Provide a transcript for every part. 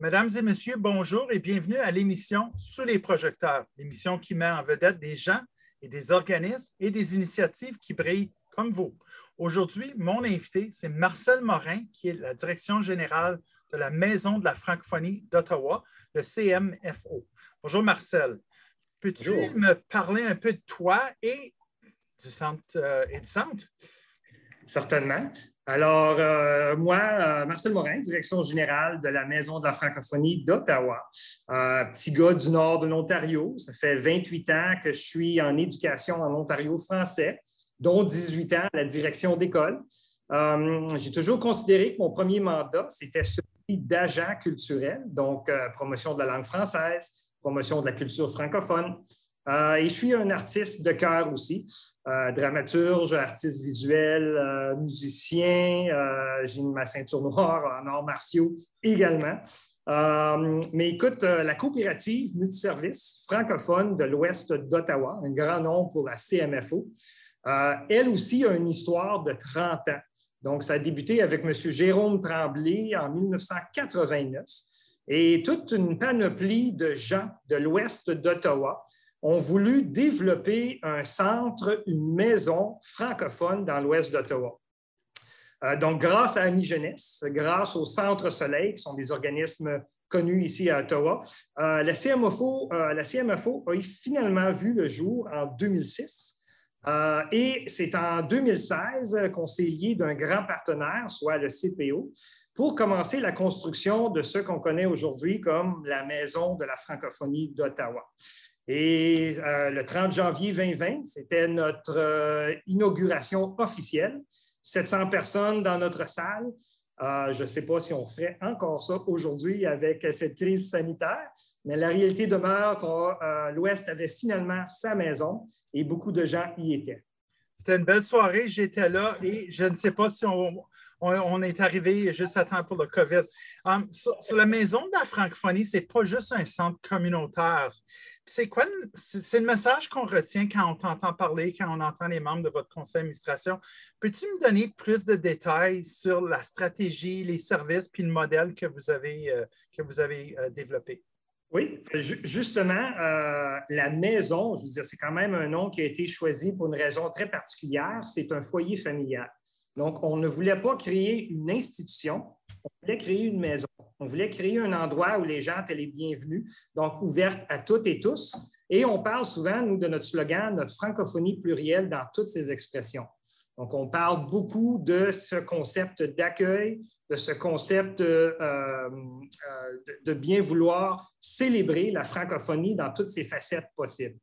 Mesdames et messieurs, bonjour et bienvenue à l'émission Sous les projecteurs, l'émission qui met en vedette des gens et des organismes et des initiatives qui brillent comme vous. Aujourd'hui, mon invité, c'est Marcel Morin, qui est la direction générale de la Maison de la francophonie d'Ottawa, le CMFO. Bonjour Marcel. Peux-tu me parler un peu de toi et du centre? Euh, et du centre? Certainement. Alors, euh, moi, euh, Marcel Morin, direction générale de la Maison de la francophonie d'Ottawa, euh, petit gars du nord de l'Ontario. Ça fait 28 ans que je suis en éducation en Ontario français, dont 18 ans à la direction d'école. J'ai toujours considéré que mon premier mandat, c'était celui d'agent culturel, donc promotion de la langue française, promotion de la culture francophone. Euh, et je suis un artiste de cœur aussi, euh, dramaturge, artiste visuel, euh, musicien. J'ai ma ceinture noire en arts martiaux également. mais écoute, la coopérative multiservice francophone de l'Ouest d'Ottawa, un grand nom pour la CMFO, elle aussi a une histoire de 30 ans. Donc, ça a débuté avec M. Jérôme Tremblay en 1989 et toute une panoplie de gens de l'Ouest d'Ottawa ont voulu développer un centre, une maison francophone dans l'ouest d'Ottawa. Euh, donc, grâce à Ami Jeunesse, grâce au Centre Soleil, qui sont des organismes connus ici à Ottawa, euh, la, CMFO, euh, la CMFO a finalement vu le jour en 2006. et c'est en 2016 qu'on s'est lié d'un grand partenaire, soit le CPO, pour commencer la construction de ce qu'on connaît aujourd'hui comme la Maison de la francophonie d'Ottawa. Et euh, le 30 janvier 2020, c'était notre euh, inauguration officielle. 700 personnes dans notre salle. Euh, je ne sais pas si on ferait encore ça aujourd'hui avec cette crise sanitaire, mais la réalité demeure que l'Ouest avait finalement sa maison et beaucoup de gens y étaient. C'était une belle soirée, j'étais là et je ne sais pas si on, est arrivé juste à temps pour le COVID. Um, sur, la maison de la francophonie, ce n'est pas juste un centre communautaire. C'est quoi c'est le message qu'on retient quand on t'entend parler, quand on entend les membres de votre conseil d'administration? Peux-tu me donner plus de détails sur la stratégie, les services puis le modèle que vous avez, euh, que vous avez euh, développé? Oui, justement, euh, la maison, je veux dire, c'est quand même un nom qui a été choisi pour une raison très particulière. C'est un foyer familial. Donc, on ne voulait pas créer une institution, on voulait créer une maison. On voulait créer un endroit où les gens étaient les bienvenus, donc ouverte à toutes et tous. Et on parle souvent, nous, de notre slogan, notre francophonie plurielle dans toutes ses expressions. Donc, on parle beaucoup de ce concept d'accueil, de ce concept euh, euh, de bien vouloir célébrer la francophonie dans toutes ses facettes possibles.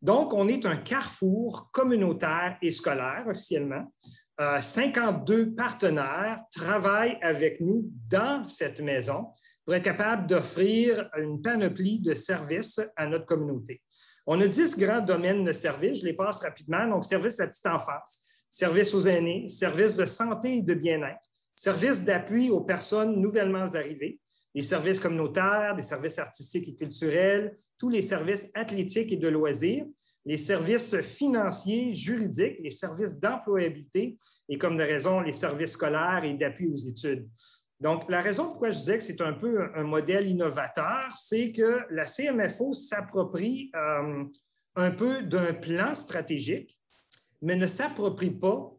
Donc, on est un carrefour communautaire et scolaire officiellement 52 euh, partenaires travaillent avec nous dans cette maison pour être capable d'offrir une panoplie de services à notre communauté. On a 10 grands domaines de services, je les passe rapidement. Donc, service de la petite enfance, service aux aînés, service de santé et de bien-être, service d'appui aux personnes nouvellement arrivées, des services communautaires, des services artistiques et culturels, tous les services athlétiques et de loisirs, les services financiers, juridiques, les services d'employabilité et, comme de raison, les services scolaires et d'appui aux études. Donc, la raison pourquoi je disais que c'est un peu un modèle innovateur, c'est que la CMFO s'approprie euh, un peu d'un plan stratégique, mais ne s'approprie pas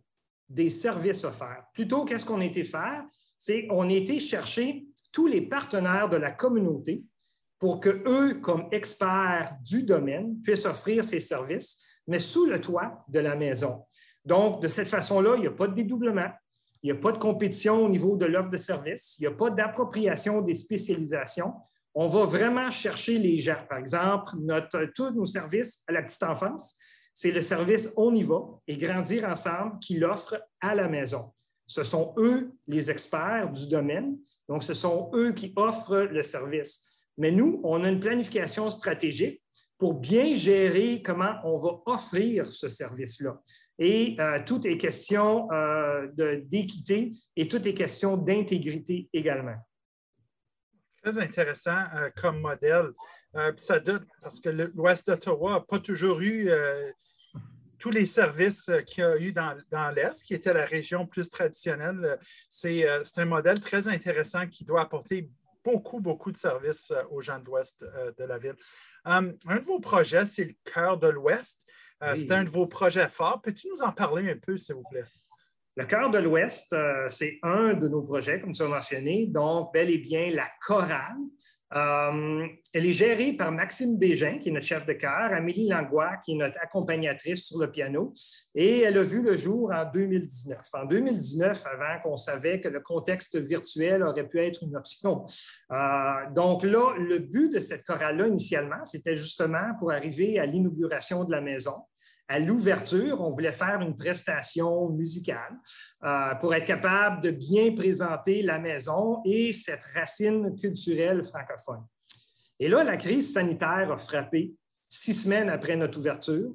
des services offerts. Plutôt, qu'est-ce qu'on a été faire? C'est qu'on a été chercher tous les partenaires de la communauté pour que eux, comme experts du domaine, puissent offrir ces services, mais sous le toit de la maison. Donc, de cette façon-là, il n'y a pas de dédoublement, il n'y a pas de compétition au niveau de l'offre de services, il n'y a pas d'appropriation des spécialisations. On va vraiment chercher les gens. Par exemple, notre, tous nos services à la petite enfance, c'est le service On y va et Grandir ensemble qui l'offre à la maison. Ce sont eux les experts du domaine, donc ce sont eux qui offrent le service. Mais nous, on a une planification stratégique pour bien gérer comment on va offrir ce service-là. Et euh, tout est question euh, d'équité et tout est question d'intégrité également. Très intéressant euh, comme modèle. Ça donne, parce que l'Ouest d'Ottawa n'a pas toujours eu tous les services qu'il y a eu dans, dans l'Est, qui était la région plus traditionnelle. C'est un modèle très intéressant qui doit apporter beaucoup, beaucoup de services aux gens de l'ouest de la ville. un de vos projets, c'est le cœur de l'ouest. C'est un de vos projets forts. Peux-tu nous en parler un peu, s'il vous plaît? Le cœur de l'Ouest, c'est un de nos projets, comme tu as mentionné, donc bel et bien la chorale euh, elle est gérée par Maxime Bégin, qui est notre chef de chœur, Amélie Langlois, qui est notre accompagnatrice sur le piano, et elle a vu le jour en 2019. En 2019, avant qu'on savait que le contexte virtuel aurait pu être une option. Euh, donc là, le but de cette chorale-là, initialement, c'était justement pour arriver à l'inauguration de la maison à l'ouverture, on voulait faire une prestation musicale euh, pour être capable de bien présenter la maison et cette racine culturelle francophone. Et là, la crise sanitaire a frappé six semaines après notre ouverture.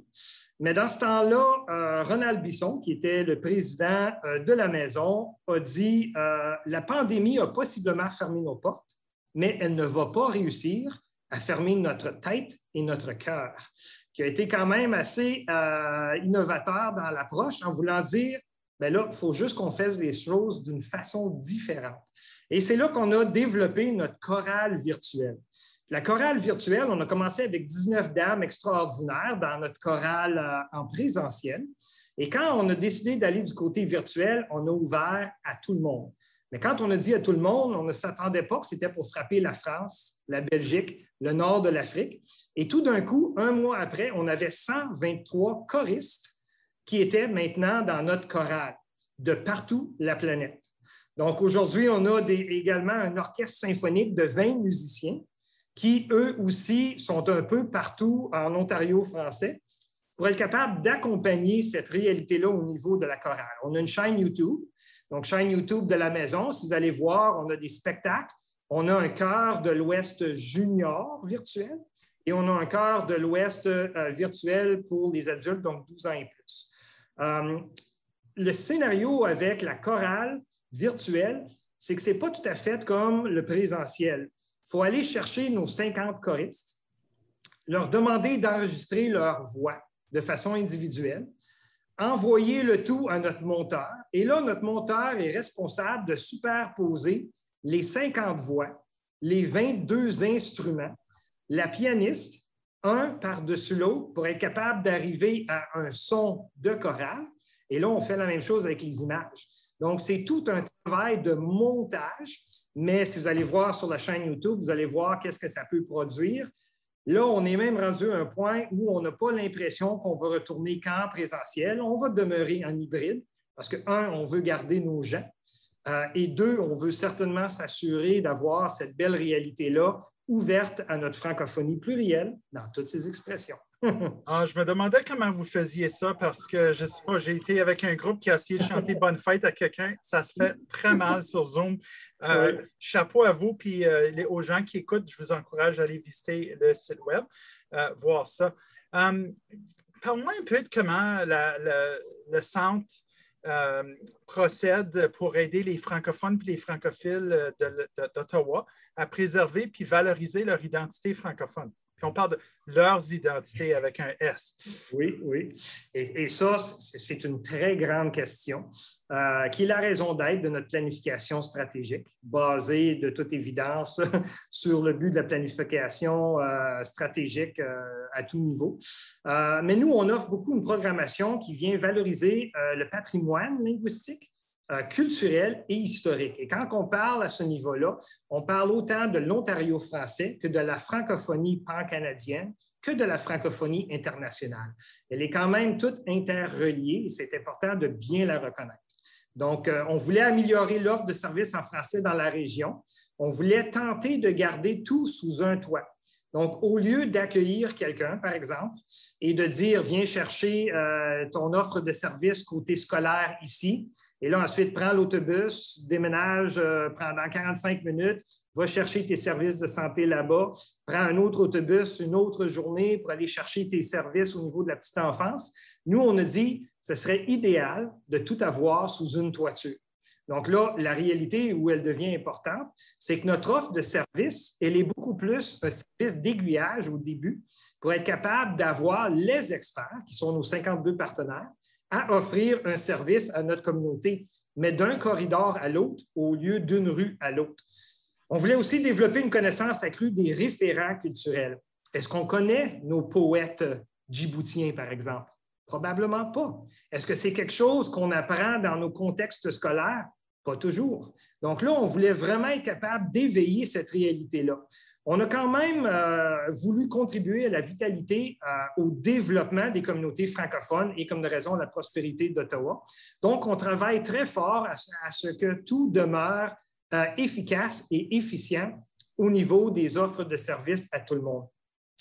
Mais dans ce temps-là, euh, Ronald Bisson, qui était le président euh, de la maison, a dit La pandémie a possiblement fermé nos portes, mais elle ne va pas réussir à fermer notre tête et notre cœur qui a été quand même assez euh, innovateur dans l'approche en voulant dire, bien là, il faut juste qu'on fasse les choses d'une façon différente. Et c'est là qu'on a développé notre chorale virtuelle. La chorale virtuelle, on a commencé avec 19 dames extraordinaires dans notre chorale euh, en présentiel. Et quand on a décidé d'aller du côté virtuel, on a ouvert à tout le monde. Mais quand on a dit à tout le monde, on ne s'attendait pas que c'était pour frapper la France, la Belgique, le nord de l'Afrique. Et tout d'un coup, un mois après, on avait 123 choristes qui étaient maintenant dans notre chorale de partout la planète. Donc aujourd'hui, on a également un orchestre symphonique de 20 musiciens qui, eux aussi, sont un peu partout en Ontario français pour être capable d'accompagner cette réalité-là au niveau de la chorale. On a une chaîne YouTube donc, chaîne YouTube de la maison, si vous allez voir, on a des spectacles. On a un cœur de l'Ouest junior virtuel et on a un cœur de l'Ouest euh, virtuel pour les adultes, donc 12 ans et plus. Euh, le scénario avec la chorale virtuelle, c'est que ce n'est pas tout à fait comme le présentiel. Il faut aller chercher nos 50 choristes, leur demander d'enregistrer leur voix de façon individuelle envoyer le tout à notre monteur. Et là, notre monteur est responsable de superposer les 50 voix, les 22 instruments, la pianiste, un par-dessus l'autre, pour être capable d'arriver à un son de chorale. Et là, on fait la même chose avec les images. Donc, c'est tout un travail de montage, mais si vous allez voir sur la chaîne YouTube, vous allez voir qu'est-ce que ça peut produire. Là, on est même rendu à un point où on n'a pas l'impression qu'on va retourner qu'en présentiel. On va demeurer en hybride parce que, un, on veut garder nos gens. Euh, et deux, on veut certainement s'assurer d'avoir cette belle réalité-là ouverte à notre francophonie plurielle dans toutes ses expressions. Ah, je me demandais comment vous faisiez ça parce que je ne sais pas, j'ai été avec un groupe qui a essayé de chanter Bonne fête à quelqu'un. Ça se fait très mal sur Zoom. Euh, chapeau à vous, puis euh, aux gens qui écoutent, je vous encourage à aller visiter le site web, euh, voir ça. Parle-moi un peu de comment le centre procède pour aider les francophones et les francophiles d'Ottawa à préserver puis valoriser leur identité francophone on parle de leurs identités avec un S. Oui, oui. Et, ça, c'est une très grande question euh, qui est la raison d'être de notre planification stratégique, basée de toute évidence sur le but de la planification euh, stratégique euh, à tout niveau. mais nous, on offre beaucoup une programmation qui vient valoriser le patrimoine linguistique culturel et historique. Et quand on parle à ce niveau-là, on parle autant de l'Ontario français que de la francophonie pan-canadienne que de la francophonie internationale. Elle est quand même toute interreliée et c'est important de bien la reconnaître. Donc, euh, on voulait améliorer l'offre de services en français dans la région. On voulait tenter de garder tout sous un toit. Donc, au lieu d'accueillir quelqu'un, par exemple, et de dire, viens chercher euh, ton offre de service côté scolaire ici, et là, ensuite, prends l'autobus, déménage euh, pendant 45 minutes, va chercher tes services de santé là-bas, prends un autre autobus, une autre journée pour aller chercher tes services au niveau de la petite enfance. Nous, on a dit, ce serait idéal de tout avoir sous une toiture. Donc là, la réalité où elle devient importante, c'est que notre offre de service, elle est beaucoup plus un service d'aiguillage au début pour être capable d'avoir les experts, qui sont nos 52 partenaires, à offrir un service à notre communauté, mais d'un corridor à l'autre au lieu d'une rue à l'autre. On voulait aussi développer une connaissance accrue des référents culturels. Est-ce qu'on connaît nos poètes djiboutiens, par exemple? Probablement pas. Est-ce que c'est quelque chose qu'on apprend dans nos contextes scolaires? Pas toujours. Donc là, on voulait vraiment être capable d'éveiller cette réalité-là. On a quand même euh, voulu contribuer à la vitalité, euh, au développement des communautés francophones et, comme de raison, la prospérité d'Ottawa. Donc, on travaille très fort à, ce que tout demeure euh, efficace et efficient au niveau des offres de services à tout le monde.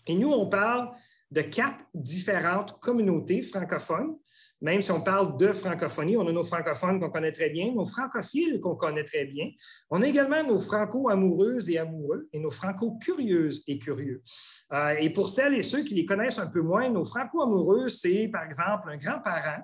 Et nous, on parle de quatre différentes communautés francophones. Même si on parle de francophonie, on a nos francophones qu'on connaît très bien, nos francophiles qu'on connaît très bien. On a également nos franco-amoureuses et amoureux et nos franco-curieuses et curieux. Euh, et pour celles et ceux qui les connaissent un peu moins, nos franco-amoureuses, c'est par exemple un grand-parent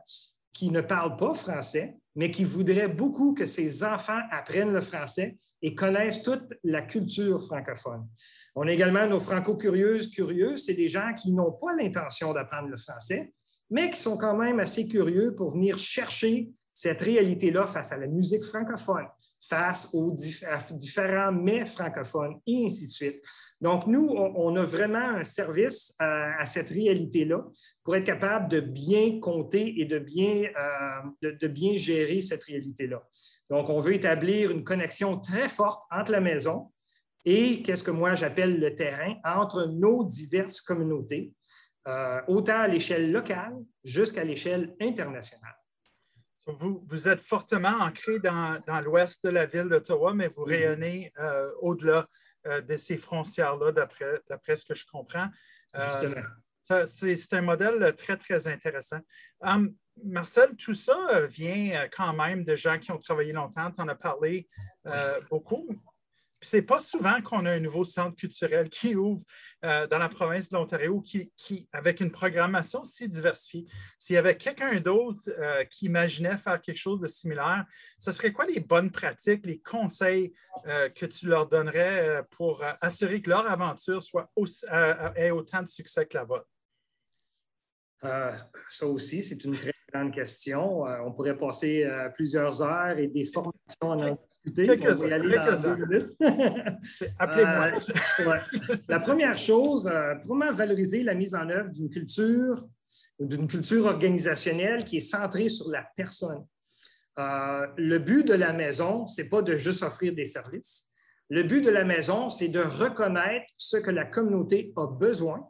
qui ne parle pas français, mais qui voudrait beaucoup que ses enfants apprennent le français et connaissent toute la culture francophone. On a également nos franco-curieuses, curieux, c'est des gens qui n'ont pas l'intention d'apprendre le français, mais qui sont quand même assez curieux pour venir chercher cette réalité-là face à la musique francophone, face aux différents mets francophones et ainsi de suite. Donc, nous, on, a vraiment un service à, cette réalité-là pour être capable de bien compter et de bien, euh, de bien gérer cette réalité-là. Donc, on veut établir une connexion très forte entre la maison, et qu'est-ce que moi j'appelle le terrain entre nos diverses communautés, euh, autant à l'échelle locale jusqu'à l'échelle internationale. Vous, vous, êtes fortement ancré dans, dans l'ouest de la ville d'Ottawa, mais vous rayonnez euh, au-delà euh, de ces frontières-là, d'après ce que je comprends. C'est un modèle très, très intéressant. Hum, Marcel, tout ça vient quand même de gens qui ont travaillé longtemps. Tu en as parlé beaucoup c'est pas souvent qu'on a un nouveau centre culturel qui ouvre euh, dans la province de l'Ontario, qui, avec une programmation si diversifiée. S'il y avait quelqu'un d'autre euh, qui imaginait faire quelque chose de similaire, ce serait quoi les bonnes pratiques, les conseils euh, que tu leur donnerais pour assurer que leur aventure soit ait autant de succès que la vôtre? ça aussi, c'est une très grande question. on pourrait passer plusieurs heures et des formations en Appelez-moi. Euh, la première chose, euh, vraiment valoriser la mise en œuvre d'une culture, d'une culture organisationnelle qui est centrée sur la personne? Euh, le but de la maison, ce n'est pas de juste offrir des services. Le but de la maison, c'est de reconnaître ce que la communauté a besoin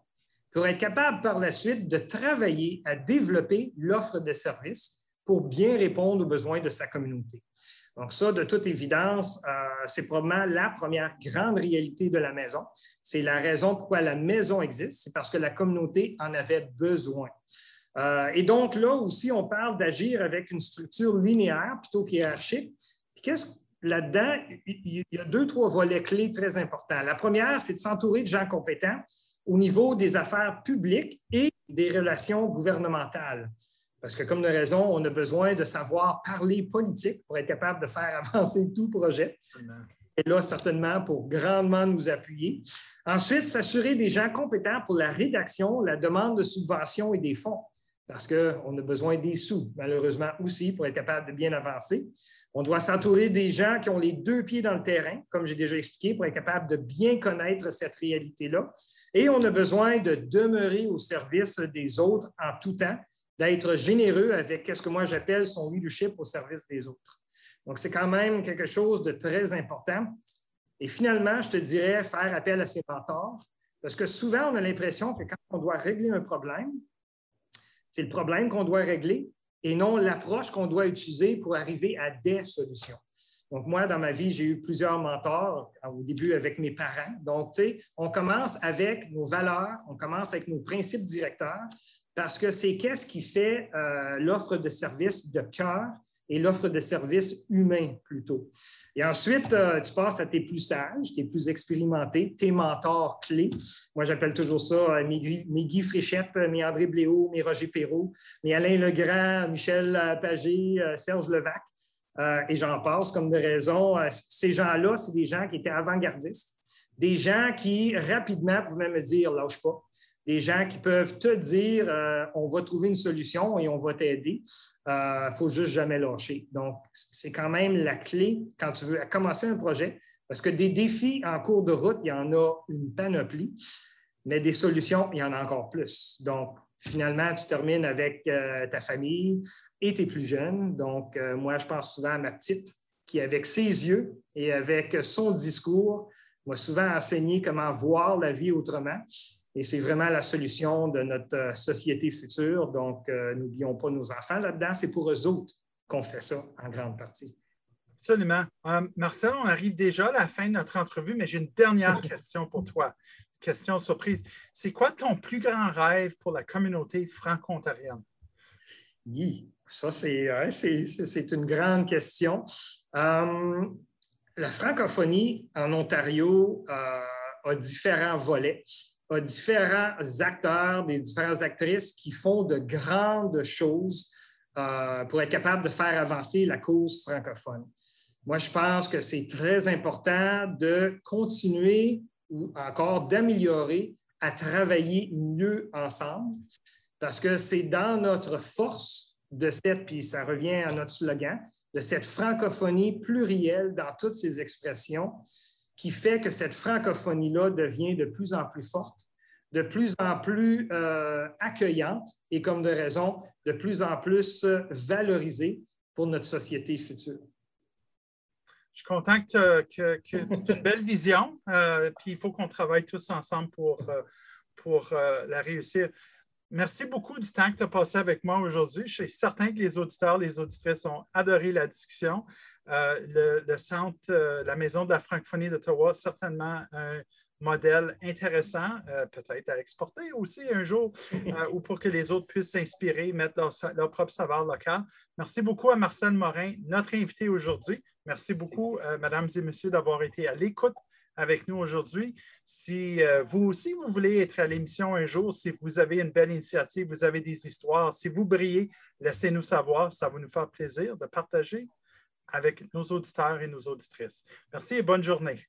pour être capable par la suite de travailler à développer l'offre de services pour bien répondre aux besoins de sa communauté. Donc ça, de toute évidence, euh, c'est probablement la première grande réalité de la maison. C'est la raison pourquoi la maison existe, c'est parce que la communauté en avait besoin. Euh, et donc là aussi, on parle d'agir avec une structure linéaire plutôt qu'hiérarchique. Qu'est-ce là-dedans, il y a deux, trois volets clés très importants. La première, c'est de s'entourer de gens compétents au niveau des affaires publiques et des relations gouvernementales. Parce que, comme de raison, on a besoin de savoir parler politique pour être capable de faire avancer tout projet. Et là, certainement, pour grandement nous appuyer. Ensuite, s'assurer des gens compétents pour la rédaction, la demande de subventions et des fonds, parce qu'on a besoin des sous, malheureusement aussi, pour être capable de bien avancer. On doit s'entourer des gens qui ont les deux pieds dans le terrain, comme j'ai déjà expliqué, pour être capable de bien connaître cette réalité-là. Et on a besoin de demeurer au service des autres en tout temps, d'être généreux avec ce que moi j'appelle son leadership au service des autres. Donc, c'est quand même quelque chose de très important. Et finalement, je te dirais faire appel à ses mentors, parce que souvent, on a l'impression que quand on doit régler un problème, c'est le problème qu'on doit régler et non l'approche qu'on doit utiliser pour arriver à des solutions. Donc, moi, dans ma vie, j'ai eu plusieurs mentors, au début avec mes parents. Donc, tu sais, on commence avec nos valeurs, on commence avec nos principes directeurs, parce que c'est qu'est-ce qui fait euh, l'offre de service de cœur et l'offre de service humain plutôt. Et ensuite, euh, tu passes à tes plus sages, tes plus expérimentés, tes mentors clés. Moi, j'appelle toujours ça euh, mes, Guy Fréchette, mes André Bléau, mes Roger Perrault, mes Alain Legrand, Michel Pagé, Serge Levac, et j'en passe comme de raison. ces gens-là, c'est des gens qui étaient avant-gardistes, des gens qui rapidement pouvaient me dire lâche pas, des gens qui peuvent te dire euh, on va trouver une solution et on va t'aider. Il euh, ne faut juste jamais lâcher. Donc, c'est quand même la clé quand tu veux commencer un projet, Parce que des défis en cours de route, il y en a une panoplie, mais des solutions, il y en a encore plus. Donc, finalement, tu termines avec euh, ta famille et tes plus jeunes. Donc, moi, je pense souvent à ma petite qui, avec ses yeux et avec son discours, m'a souvent enseigné comment voir la vie autrement. Et c'est vraiment la solution de notre euh, société future. Donc, n'oublions pas nos enfants là-dedans. C'est pour eux autres qu'on fait ça en grande partie. Absolument. Marcel, on arrive déjà à la fin de notre entrevue, mais j'ai une dernière question pour toi question surprise. C'est quoi ton plus grand rêve pour la communauté franco-ontarienne? Oui, ça, c'est une grande question. Euh, la francophonie en Ontario euh, a différents volets, a différents acteurs, des différentes actrices qui font de grandes choses euh, pour être capable de faire avancer la cause francophone. Moi, je pense que c'est très important de continuer ou encore d'améliorer à travailler mieux ensemble parce que c'est dans notre force de cette, puis ça revient à notre slogan, de cette francophonie plurielle dans toutes ses expressions qui fait que cette francophonie-là devient de plus en plus forte, de plus en plus euh, accueillante et, comme de raison, de plus en plus valorisée pour notre société future. Je suis content que, tu aies une belle vision, euh, puis il faut qu'on travaille tous ensemble pour, euh, pour euh, la réussir. Merci beaucoup du temps que tu as passé avec moi aujourd'hui. Je suis certain que les auditeurs, les auditrices ont adoré la discussion. Le, centre, la Maison de la francophonie d'Ottawa, certainement un, modèle intéressant, euh, peut-être à exporter aussi un jour, euh, ou pour que les autres puissent s'inspirer, mettre leur, propre savoir local. Merci beaucoup à Marcel Morin, notre invité aujourd'hui. Merci beaucoup, euh, mesdames et messieurs, d'avoir été à l'écoute avec nous aujourd'hui. Si vous aussi, vous voulez être à l'émission un jour, si vous avez une belle initiative, vous avez des histoires, si vous brillez, laissez-nous savoir. Ça va nous faire plaisir de partager avec nos auditeurs et nos auditrices. Merci et bonne journée.